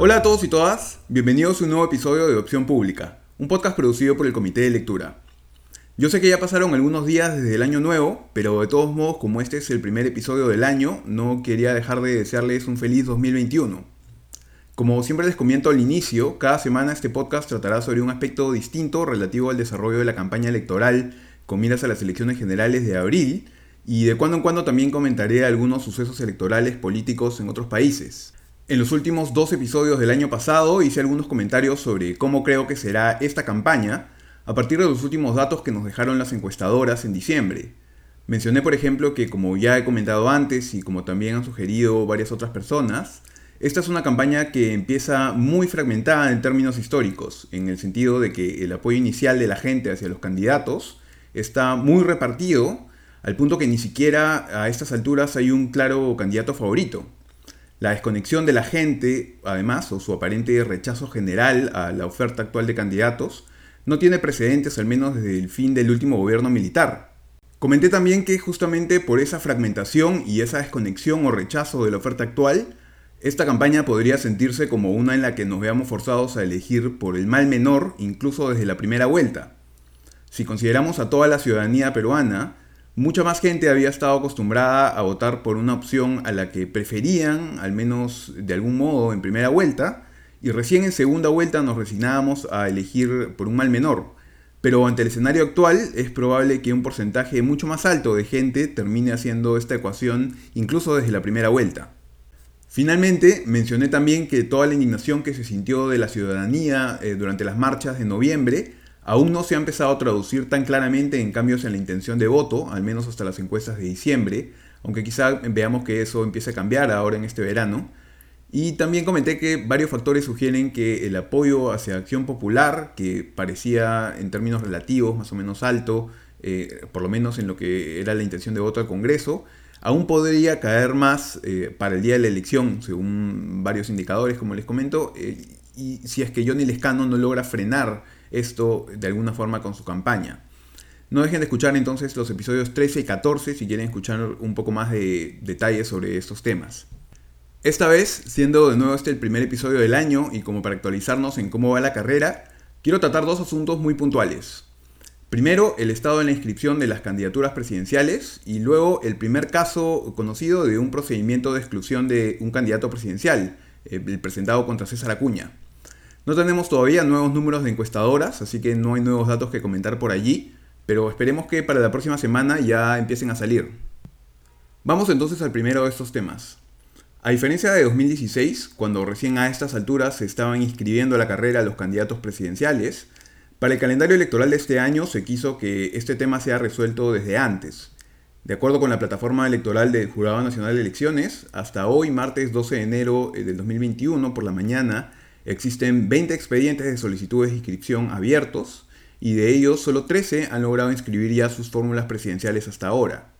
Hola a todos y todas, bienvenidos a un nuevo episodio de Opción Pública, un podcast producido por el Comité de Lectura. Yo sé que ya pasaron algunos días desde el año nuevo, pero de todos modos, como este es el primer episodio del año, no quería dejar de desearles un feliz 2021. Como siempre les comento al inicio, cada semana este podcast tratará sobre un aspecto distinto relativo al desarrollo de la campaña electoral con miras a las elecciones generales de abril, y de cuando en cuando también comentaré algunos sucesos electorales políticos en otros países. En los últimos dos episodios del año pasado hice algunos comentarios sobre cómo creo que será esta campaña a partir de los últimos datos que nos dejaron las encuestadoras en diciembre. Mencioné, por ejemplo, que como ya he comentado antes y como también han sugerido varias otras personas, esta es una campaña que empieza muy fragmentada en términos históricos, en el sentido de que el apoyo inicial de la gente hacia los candidatos está muy repartido, al punto que ni siquiera a estas alturas hay un claro candidato favorito. La desconexión de la gente, además, o su aparente rechazo general a la oferta actual de candidatos, no tiene precedentes al menos desde el fin del último gobierno militar. Comenté también que justamente por esa fragmentación y esa desconexión o rechazo de la oferta actual, esta campaña podría sentirse como una en la que nos veamos forzados a elegir por el mal menor incluso desde la primera vuelta. Si consideramos a toda la ciudadanía peruana, mucha más gente había estado acostumbrada a votar por una opción a la que preferían, al menos de algún modo, en primera vuelta, y recién en segunda vuelta nos resignábamos a elegir por un mal menor. Pero ante el escenario actual es probable que un porcentaje mucho más alto de gente termine haciendo esta ecuación incluso desde la primera vuelta. Finalmente, mencioné también que toda la indignación que se sintió de la ciudadanía eh, durante las marchas de noviembre aún no se ha empezado a traducir tan claramente en cambios en la intención de voto, al menos hasta las encuestas de diciembre, aunque quizá veamos que eso empiece a cambiar ahora en este verano. Y también comenté que varios factores sugieren que el apoyo hacia Acción Popular, que parecía en términos relativos más o menos alto, eh, por lo menos en lo que era la intención de voto al Congreso, aún podría caer más eh, para el día de la elección, según varios indicadores, como les comento, eh, y si es que Johnny Lescano no logra frenar esto de alguna forma con su campaña. No dejen de escuchar entonces los episodios 13 y 14 si quieren escuchar un poco más de detalles sobre estos temas. Esta vez, siendo de nuevo este el primer episodio del año y como para actualizarnos en cómo va la carrera, quiero tratar dos asuntos muy puntuales. Primero, el estado de la inscripción de las candidaturas presidenciales y luego el primer caso conocido de un procedimiento de exclusión de un candidato presidencial, eh, el presentado contra César Acuña. No tenemos todavía nuevos números de encuestadoras, así que no hay nuevos datos que comentar por allí, pero esperemos que para la próxima semana ya empiecen a salir. Vamos entonces al primero de estos temas. A diferencia de 2016, cuando recién a estas alturas se estaban inscribiendo a la carrera los candidatos presidenciales, para el calendario electoral de este año se quiso que este tema sea resuelto desde antes. De acuerdo con la plataforma electoral del Jurado Nacional de Elecciones, hasta hoy, martes 12 de enero del 2021, por la mañana, Existen 20 expedientes de solicitudes de inscripción abiertos y de ellos solo 13 han logrado inscribir ya sus fórmulas presidenciales hasta ahora.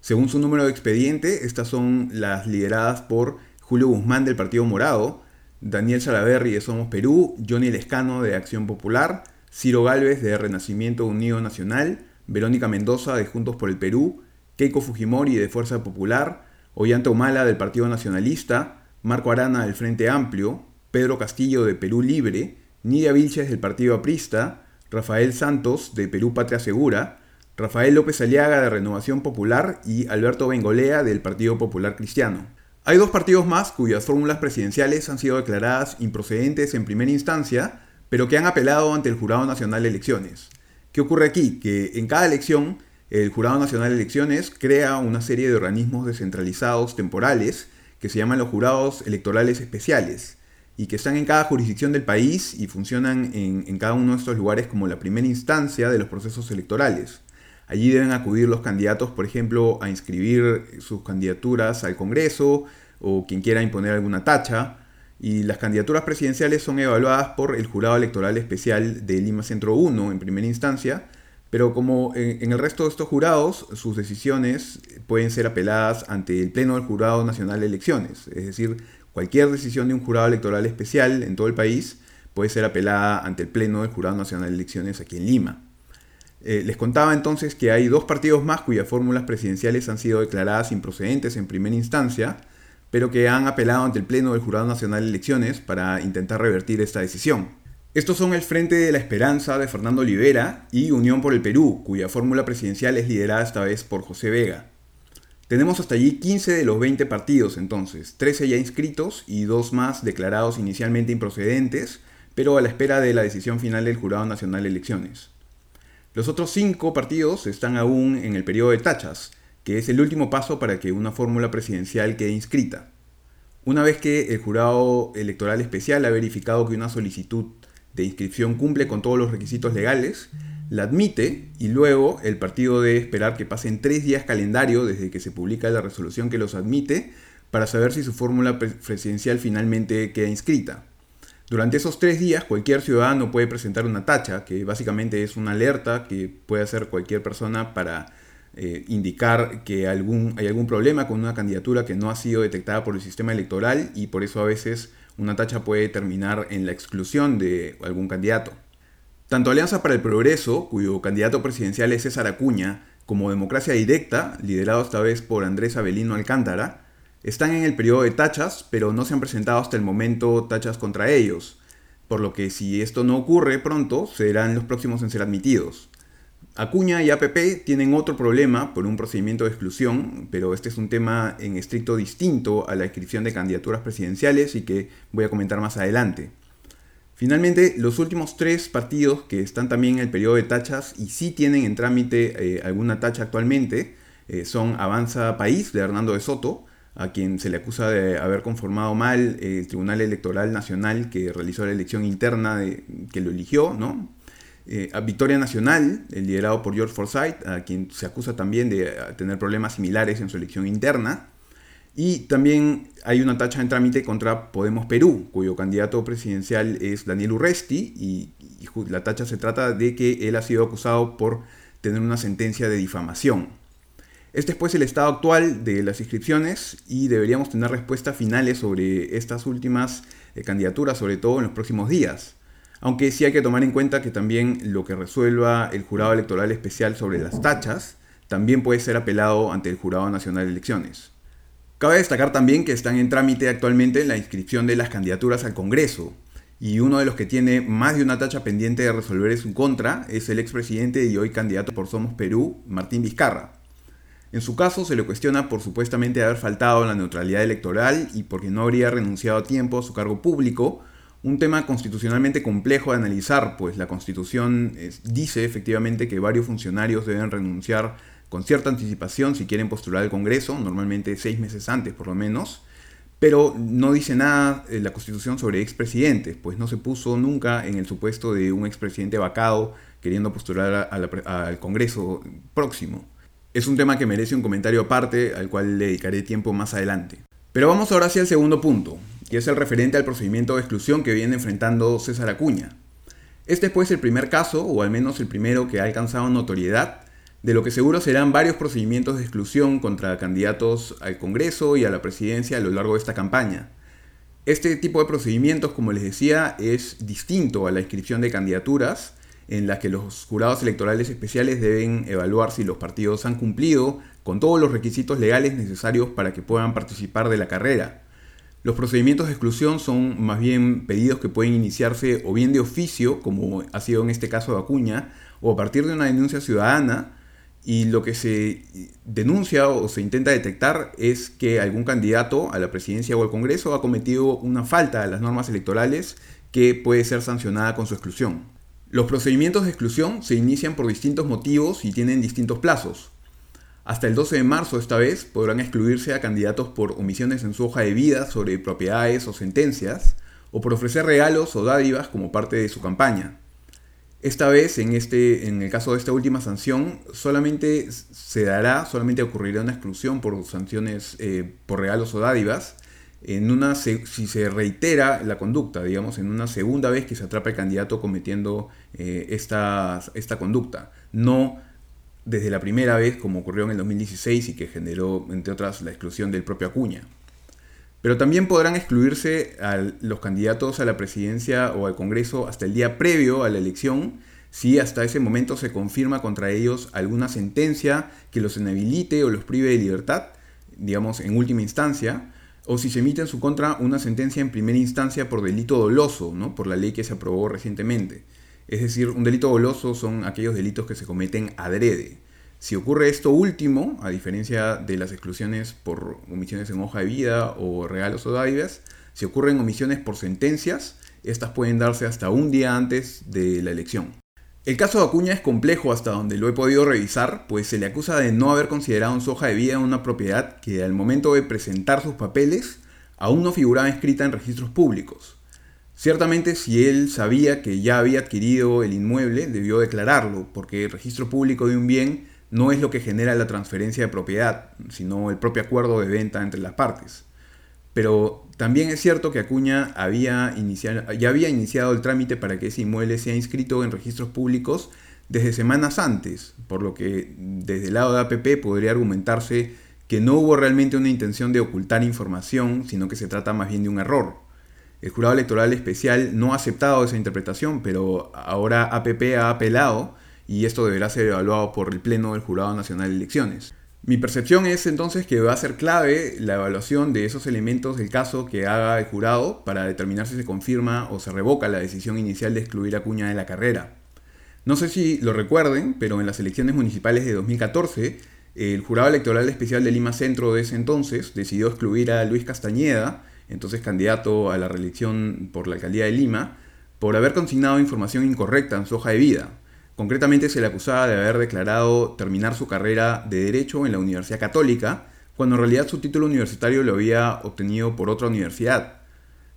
Según su número de expediente, estas son las lideradas por Julio Guzmán del Partido Morado, Daniel Salaverri de Somos Perú, Johnny Lescano de Acción Popular, Ciro Galvez de Renacimiento Unido Nacional, Verónica Mendoza de Juntos por el Perú, Keiko Fujimori de Fuerza Popular, Ollanta Humala del Partido Nacionalista, Marco Arana del Frente Amplio, Pedro Castillo de Perú Libre, Nidia Vilches del Partido Aprista, Rafael Santos de Perú Patria Segura, Rafael López Aliaga de Renovación Popular y Alberto Bengolea del Partido Popular Cristiano. Hay dos partidos más cuyas fórmulas presidenciales han sido declaradas improcedentes en primera instancia, pero que han apelado ante el Jurado Nacional de Elecciones. ¿Qué ocurre aquí? Que en cada elección el Jurado Nacional de Elecciones crea una serie de organismos descentralizados temporales que se llaman los jurados electorales especiales y que están en cada jurisdicción del país y funcionan en, cada uno de estos lugares como la primera instancia de los procesos electorales. Allí deben acudir los candidatos, por ejemplo, a inscribir sus candidaturas al Congreso o quien quiera imponer alguna tacha. Y las candidaturas presidenciales son evaluadas por el Jurado Electoral Especial de Lima Centro 1 en primera instancia, pero como en, en el resto de estos jurados, sus decisiones pueden ser apeladas ante el Pleno del Jurado Nacional de Elecciones, es decir, Cualquier decisión de un jurado electoral especial en todo el país puede ser apelada ante el Pleno del Jurado Nacional de Elecciones aquí en Lima. Eh, les contaba entonces que hay dos partidos más cuyas fórmulas presidenciales han sido declaradas improcedentes en primera instancia, pero que han apelado ante el Pleno del Jurado Nacional de Elecciones para intentar revertir esta decisión. Estos son el Frente de la Esperanza de Fernando Olivera y Unión por el Perú, cuya fórmula presidencial es liderada esta vez por José Vega. Tenemos hasta allí 15 de los 20 partidos entonces, 13 ya inscritos y dos más declarados inicialmente improcedentes, pero a la espera de la decisión final del Jurado Nacional de Elecciones. Los otros 5 partidos están aún en el periodo de tachas, que es el último paso para que una fórmula presidencial quede inscrita. Una vez que el jurado electoral especial ha verificado que una solicitud de inscripción cumple con todos los requisitos legales, la admite y luego el partido debe esperar que pasen tres días calendario desde que se publica la resolución que los admite para saber si su fórmula presidencial finalmente queda inscrita. Durante esos tres días cualquier ciudadano puede presentar una tacha, que básicamente es una alerta que puede hacer cualquier persona para eh, indicar que algún, hay algún problema con una candidatura que no ha sido detectada por el sistema electoral y por eso a veces una tacha puede terminar en la exclusión de algún candidato. Tanto Alianza para el Progreso, cuyo candidato presidencial es César Acuña, como Democracia Directa, liderado esta vez por Andrés Avelino Alcántara, están en el periodo de tachas, pero no se han presentado hasta el momento tachas contra ellos, por lo que si esto no ocurre pronto, serán los próximos en ser admitidos. Acuña y APP tienen otro problema por un procedimiento de exclusión, pero este es un tema en estricto distinto a la inscripción de candidaturas presidenciales y que voy a comentar más adelante. Finalmente, los últimos tres partidos que están también en el periodo de tachas y sí tienen en trámite eh, alguna tacha actualmente eh, son Avanza País de Hernando de Soto, a quien se le acusa de haber conformado mal el Tribunal Electoral Nacional que realizó la elección interna de, que lo eligió, ¿no? Eh, a Victoria Nacional, liderado por George Forsyth, a quien se acusa también de eh, tener problemas similares en su elección interna. Y también hay una tacha en trámite contra Podemos Perú, cuyo candidato presidencial es Daniel Urresti, y, la tacha se trata de que él ha sido acusado por tener una sentencia de difamación. Este es pues el estado actual de las inscripciones y deberíamos tener respuestas finales sobre estas últimas eh, candidaturas, sobre todo en los próximos días aunque sí hay que tomar en cuenta que también lo que resuelva el jurado electoral especial sobre las tachas también puede ser apelado ante el Jurado Nacional de Elecciones. Cabe destacar también que están en trámite actualmente la inscripción de las candidaturas al Congreso, y uno de los que tiene más de una tacha pendiente de resolver en su contra es el expresidente y hoy candidato por Somos Perú, Martín Vizcarra. En su caso se le cuestiona por supuestamente haber faltado la neutralidad electoral y porque no habría renunciado a tiempo a su cargo público, un tema constitucionalmente complejo de analizar, pues la Constitución dice efectivamente que varios funcionarios deben renunciar con cierta anticipación si quieren postular al Congreso, normalmente seis meses antes por lo menos, pero no dice nada la Constitución sobre expresidentes, pues no se puso nunca en el supuesto de un expresidente vacado queriendo postular al Congreso próximo. Es un tema que merece un comentario aparte al cual le dedicaré tiempo más adelante. Pero vamos ahora hacia el segundo punto, que es el referente al procedimiento de exclusión que viene enfrentando César Acuña. Este es pues el primer caso, o al menos el primero que ha alcanzado notoriedad, de lo que seguro serán varios procedimientos de exclusión contra candidatos al Congreso y a la presidencia a lo largo de esta campaña. Este tipo de procedimientos, como les decía, es distinto a la inscripción de candidaturas, en las que los jurados electorales especiales deben evaluar si los partidos han cumplido con todos los requisitos legales necesarios para que puedan participar de la carrera. Los procedimientos de exclusión son más bien pedidos que pueden iniciarse o bien de oficio, como ha sido en este caso de Acuña, o a partir de una denuncia ciudadana, y lo que se denuncia o se intenta detectar es que algún candidato a la presidencia o al Congreso ha cometido una falta a las normas electorales que puede ser sancionada con su exclusión. Los procedimientos de exclusión se inician por distintos motivos y tienen distintos plazos. Hasta el 12 de marzo esta vez podrán excluirse a candidatos por omisiones en su hoja de vida sobre propiedades o sentencias, o por ofrecer regalos o dádivas como parte de su campaña. Esta vez, en, este, en el caso de esta última sanción, solamente se dará, solamente ocurrirá una exclusión por sanciones eh, por regalos o dádivas, en una, si se reitera la conducta, digamos, en una segunda vez que se atrapa el candidato cometiendo eh, esta, esta conducta. No desde la primera vez, como ocurrió en el 2016 y que generó, entre otras, la exclusión del propio Acuña. Pero también podrán excluirse los candidatos a la presidencia o al Congreso hasta el día previo a la elección si hasta ese momento se confirma contra ellos alguna sentencia que los inhabilite o los prive de libertad, digamos en última instancia, o si se emite en su contra una sentencia en primera instancia por delito doloso, ¿no? por la ley que se aprobó recientemente. Es decir, un delito doloso son aquellos delitos que se cometen adrede. Si ocurre esto último, a diferencia de las exclusiones por omisiones en hoja de vida o regalos o dádivas, si ocurren omisiones por sentencias, estas pueden darse hasta un día antes de la elección. El caso de Acuña es complejo hasta donde lo he podido revisar, pues se le acusa de no haber considerado en su hoja de vida una propiedad que al momento de presentar sus papeles aún no figuraba inscrita en registros públicos. Ciertamente si él sabía que ya había adquirido el inmueble, debió declararlo, porque el registro público de un bien no es lo que genera la transferencia de propiedad, sino el propio acuerdo de venta entre las partes. Pero también es cierto que Acuña había ya había iniciado el trámite para que ese inmueble sea inscrito en registros públicos desde semanas antes, por lo que desde el lado de APP podría argumentarse que no hubo realmente una intención de ocultar información, sino que se trata más bien de un error. El jurado electoral especial no ha aceptado esa interpretación, pero ahora APP ha apelado y esto deberá ser evaluado por el Pleno del Jurado Nacional de Elecciones. Mi percepción es entonces que va a ser clave la evaluación de esos elementos del caso que haga el jurado para determinar si se confirma o se revoca la decisión inicial de excluir a Cuña de la carrera. No sé si lo recuerden, pero en las elecciones municipales de 2014, el jurado electoral especial de Lima Centro de ese entonces decidió excluir a Luis Castañeda, entonces candidato a la reelección por la alcaldía de Lima, por haber consignado información incorrecta en su hoja de vida, Concretamente se le acusaba de haber declarado terminar su carrera de Derecho en la Universidad Católica, cuando en realidad su título universitario lo había obtenido por otra universidad.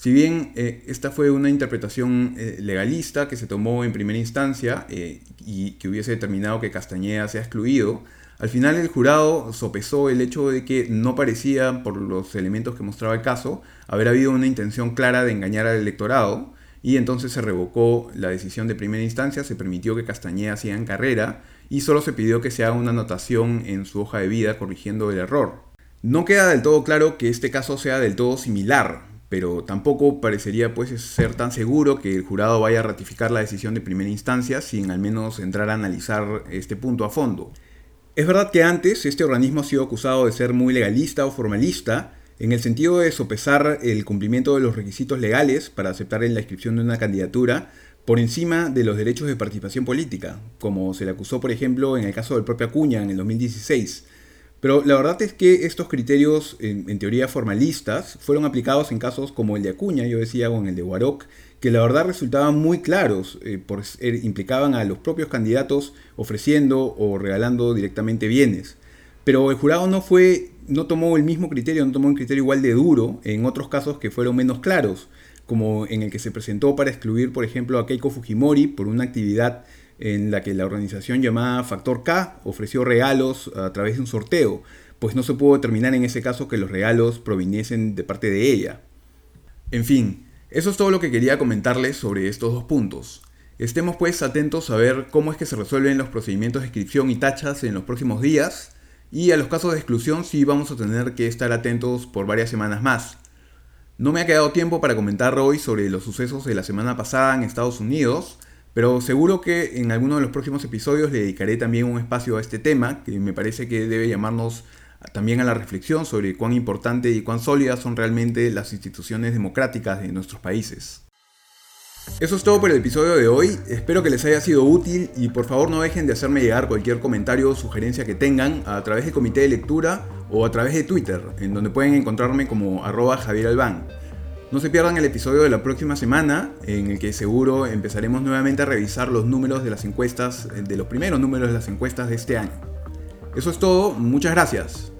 Si bien eh, esta fue una interpretación eh, legalista que se tomó en primera instancia eh, y que hubiese determinado que Castañeda sea excluido, al final el jurado sopesó el hecho de que no parecía, por los elementos que mostraba el caso, haber habido una intención clara de engañar al electorado, y entonces se revocó la decisión de primera instancia, se permitió que Castañeda siga en carrera y solo se pidió que se haga una anotación en su hoja de vida corrigiendo el error. No queda del todo claro que este caso sea del todo similar, pero tampoco parecería pues ser tan seguro que el jurado vaya a ratificar la decisión de primera instancia sin al menos entrar a analizar este punto a fondo. Es verdad que antes este organismo ha sido acusado de ser muy legalista o formalista, en el sentido de sopesar el cumplimiento de los requisitos legales para aceptar en la inscripción de una candidatura por encima de los derechos de participación política, como se le acusó, por ejemplo, en el caso del propio Acuña en el 2016. Pero la verdad es que estos criterios, en, teoría formalistas, fueron aplicados en casos como el de Acuña, yo decía, o en el de Warok, que la verdad resultaban muy claros, eh, implicaban a los propios candidatos ofreciendo o regalando directamente bienes. Pero el jurado no fue no tomó el mismo criterio, no tomó un criterio igual de duro en otros casos que fueron menos claros, como en el que se presentó para excluir, por ejemplo, a Keiko Fujimori por una actividad en la que la organización llamada Factor K ofreció regalos a través de un sorteo, pues no se pudo determinar en ese caso que los regalos proviniesen de parte de ella. En fin, eso es todo lo que quería comentarles sobre estos dos puntos. Estemos pues atentos a ver cómo es que se resuelven los procedimientos de inscripción y tachas en los próximos días y a los casos de exclusión sí vamos a tener que estar atentos por varias semanas más. No me ha quedado tiempo para comentar hoy sobre los sucesos de la semana pasada en Estados Unidos, pero seguro que en alguno de los próximos episodios le dedicaré también un espacio a este tema, que me parece que debe llamarnos también a la reflexión sobre cuán importante y cuán sólidas son realmente las instituciones democráticas de nuestros países. Eso es todo por el episodio de hoy, espero que les haya sido útil y por favor no dejen de hacerme llegar cualquier comentario o sugerencia que tengan a través del comité de lectura o a través de Twitter, en donde pueden encontrarme como arroba Javier. No se pierdan el episodio de la próxima semana, en el que seguro empezaremos nuevamente a revisar los números de las encuestas, de los primeros números de las encuestas de este año. Eso es todo, muchas gracias.